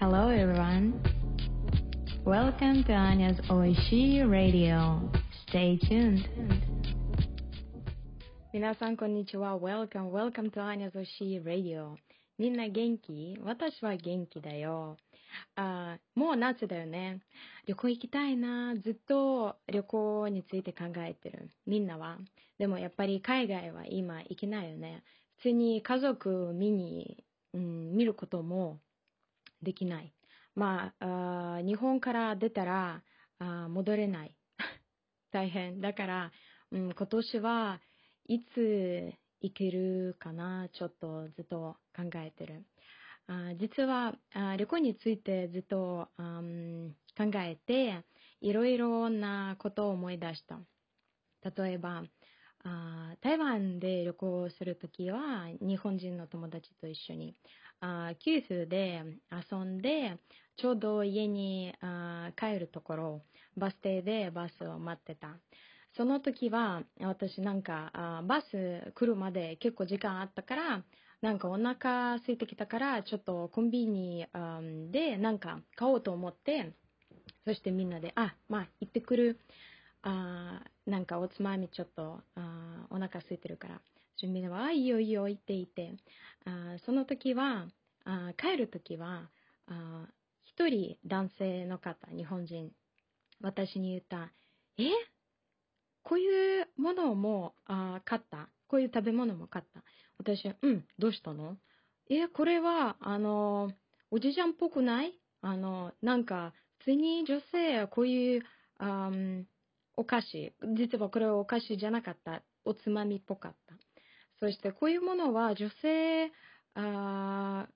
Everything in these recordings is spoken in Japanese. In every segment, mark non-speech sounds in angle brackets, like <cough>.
Hello everyone. Welcome to Anya's Oishi Radio. Stay tuned. 皆さん、こんにちは。Welcome, welcome to Anya's Oishi Radio. みんな元気？私は元気だよ。あもう夏だよね。旅行行きたいな。ずっと旅行について考えてる。みんなは？でもやっぱり海外は今行けないよね。普通に家族見に、うん、見ることもできない。まあ、あ日本から出たらあ戻れない。<laughs> 大変。だから、うん、今年はいつ行けるかな、ちょっとずっと考えてる。あ実はあ旅行についてずっと、うん、考えて、いろいろなことを思い出した。例えば、あ台湾で旅行するときは日本人の友達と一緒にあ九州で遊んでちょうど家にあ帰るところバス停でバスを待ってた。その時は私なんかあバス来るまで結構時間あったからなんかお腹空いてきたからちょっとコンビニでなんか買おうと思ってそしてみんなであまあ行ってくる。あなんかおつまみちょっとあお腹空いてるからみんなはいいよいいよ言っていてあその時はあ帰る時はあ一人男性の方日本人私に言ったえ？こういうものもあ買った？こういう食べ物も買った？私はうんどうしたのえ？これはあのおじちゃんっぽくない？あのなんか普通に女性はこういうあお菓子。実はこれはお菓子じゃなかった。おつまみっぽかった。そしてこういうものは女性あ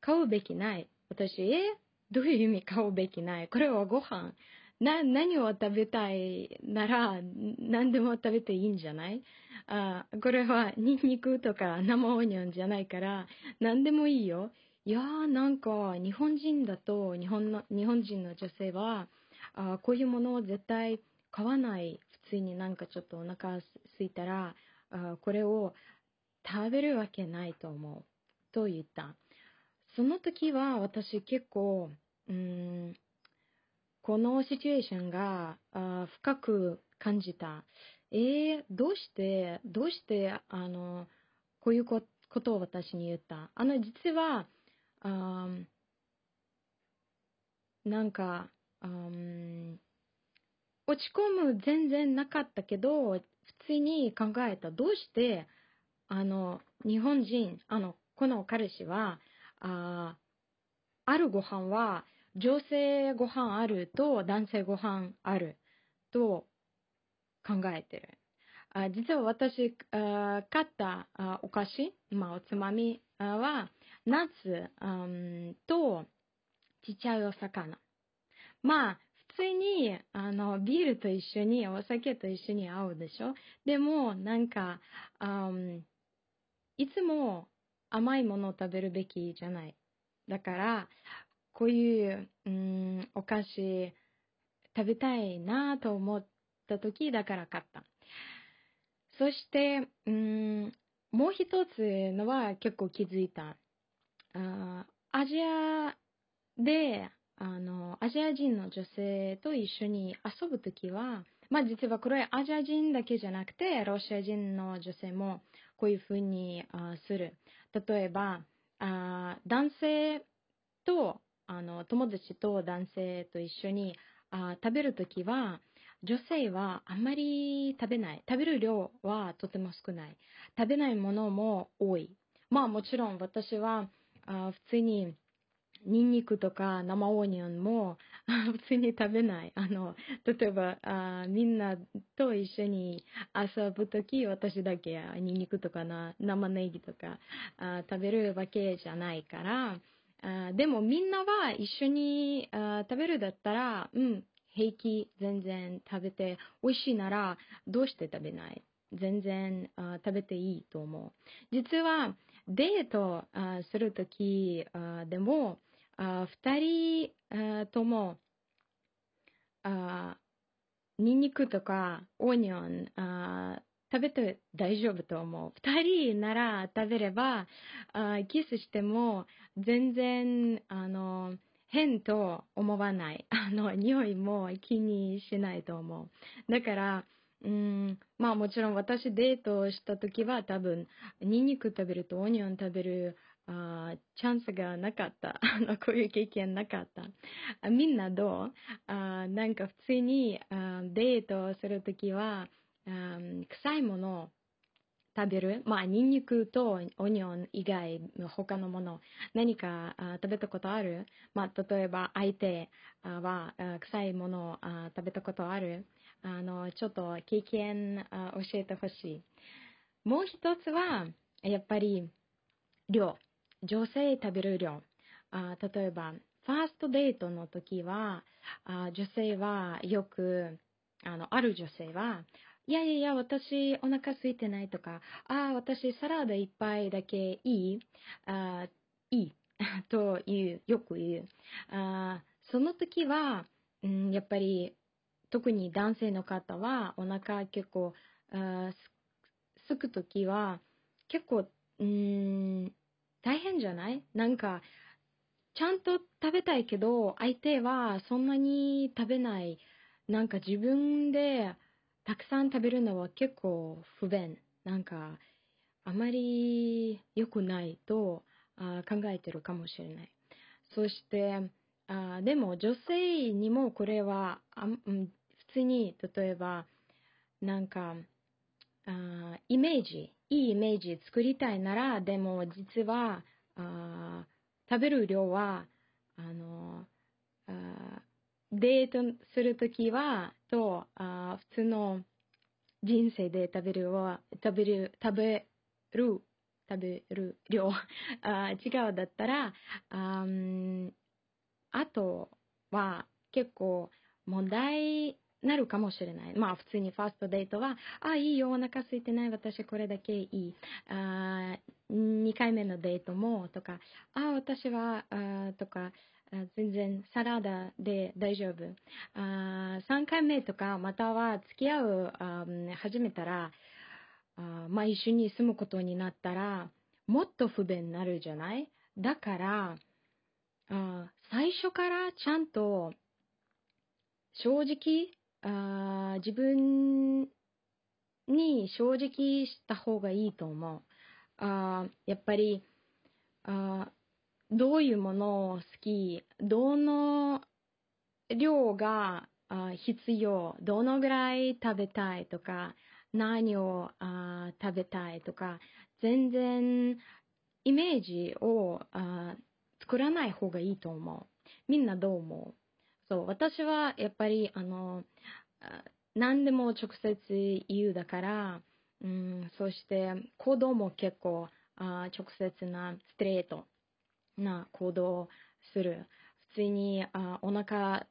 買うべきない。私え？どういう意味買うべきない？これはご飯。な何を食べたいなら何でも食べていいんじゃない？あこれはニンニクとか生オニオンじゃないから何でもいいよ。いやーなんか日本人だと日本の日本人の女性はあこういうものを絶対買わない普通になんかちょっとお腹すいたらあこれを食べるわけないと思うと言った。その時は私結構うんこのシチュエーションがあ深く感じた。えー、どうしてどうしてあのこういうことを私に言った？あの実はあなんか、うん落ち込む全然なかったけど、普通に考えた。どうして、あの、日本人、あの、この彼氏は、ああるご飯は、女性ご飯あると男性ご飯あると考えてる。あ実は私あ買ったあお菓子、まあ、おつまみは、ナッツとちっちゃいお魚。まあ、普通に、あの、ビールと一緒に、お酒と一緒に合うでしょ？でも、なんか、あいつも甘いものを食べるべきじゃない。だから、こういう、うん、お菓子食べたいなと思った時だから買った。そして、うん、もう一つのは結構気づいた。あアジアであの、アジア人の女性と一緒に遊ぶときは、まあ実はこれアジア人だけじゃなくて、ロシア人の女性もこういうふうにあする。例えば、あ男性と、あの、友達と男性と一緒にあ食べるときは、女性はあんまり食べない。食べる量はとても少ない。食べないものも多い。まあもちろん私はあ普通にニンニクとか生オニオンも <laughs> 普通に食べない。あの、例えば、あみんなと一緒に遊ぶとき、私だけニンニクとかな生ネギとかあ食べるわけじゃないから、あでもみんなは一緒にあ食べるだったら、うん、平気、全然食べて、美味しいなら、どうして食べない？全然あ食べていいと思う。実は、デートあするときでも、あ2人ともあニンニクとかオニオンあ食べて大丈夫と思う。2人なら食べればあキスしても全然あの変と思わない。あの、匂いも気にしないと思う。だから、うん、まあもちろん私デートした時は多分、ニンニク食べるとオニオン食べるあチャンスがなかった。<laughs> あの、こういう経験なかった。あみんなどう？あなんか普通にあデートするときは、あ臭いものを食べる？まあ、ニンニクとオニオン以外の他のもの、何か食べたことある？まあ、例えば相手は臭いものを食べたことある？あの、ちょっと経験教えてほしい。もう一つは、やっぱり、量。女性食べる量。あ例えば、ファーストデートの時は、あ女性はよく、あの、ある女性は、いやいや、私お腹空いてないとか、ああ、私サラダ一杯だけいいあいい <laughs> という、よく言う。あその時は、うん、やっぱり、特に男性の方はお腹結構、あすすく時は、結構、うん、大変じゃない？なんか、ちゃんと食べたいけど、相手はそんなに食べない。なんか自分でたくさん食べるのは結構不便。なんか、あまり良くないとあ考えてるかもしれない。そして、あでも女性にもこれはあ、普通に、例えば、なんか、あイメージ、いいイメージ作りたいなら、でも実は、あ食べる量は、あの、あーデートするときは、と、あ普通の人生で食べるは、食べる、食べる、食べる量、<laughs> あ違うだったら、ああとは結構問題なるかもしれない。まあ普通にファーストデートは、あ、いいよ、お腹空いてない、私これだけいい。あ2回目のデートも、とか、あ、私は、あとか、全然サラダで大丈夫。あ3回目とか、または付き合う、あ始めたら、あまあ一緒に住むことになったら、もっと不便になるじゃない？だから、あ最初からちゃんと正直あ自分に正直した方がいいと思う。あやっぱりあどういうものを好き、どの量が必要、どのぐらい食べたいとか、何をあ食べたいとか、全然イメージをあ作らない方がいいと思う。みんなどう思う？そう、私はやっぱり、あの、何でも直接言うだから、うん、そして行動も結構あ直接なストレートな行動をする。普通にあお腹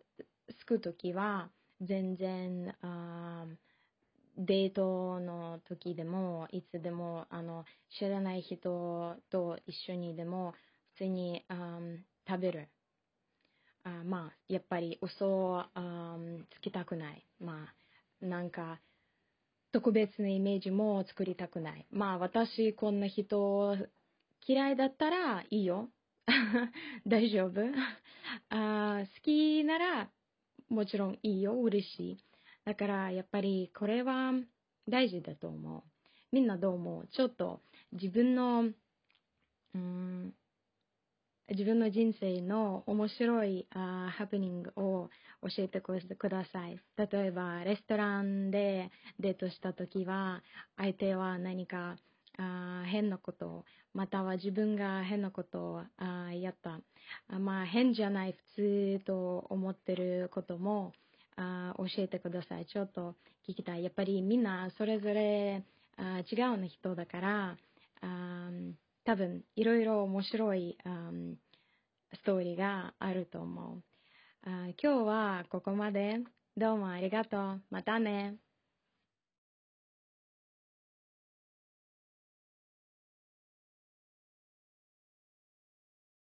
すくときは全然あデートの時でもいつでもあの知らない人と一緒にでも普通にあ食べる。あまあ、やっぱり嘘をつきたくない。まあ、なんか、特別なイメージも作りたくない。まあ、私、こんな人嫌いだったらいいよ。<laughs> 大丈夫あ好きならもちろんいいよ。嬉しい。だから、やっぱりこれは大事だと思う。みんなどう思う？ちょっと自分の、うん自分の人生の面白いあハプニングを教えてください。例えば、レストランでデートした時は、相手は何かあ変なこと、または自分が変なことをあやった。あまあ、変じゃない普通と思ってることもあ教えてください。ちょっと聞きたい。やっぱりみんなそれぞれあ違うの人だから、あ多分いろいろ面白い、うんストーリーがあると思う。今日はここまで。どうもありがとう。またね。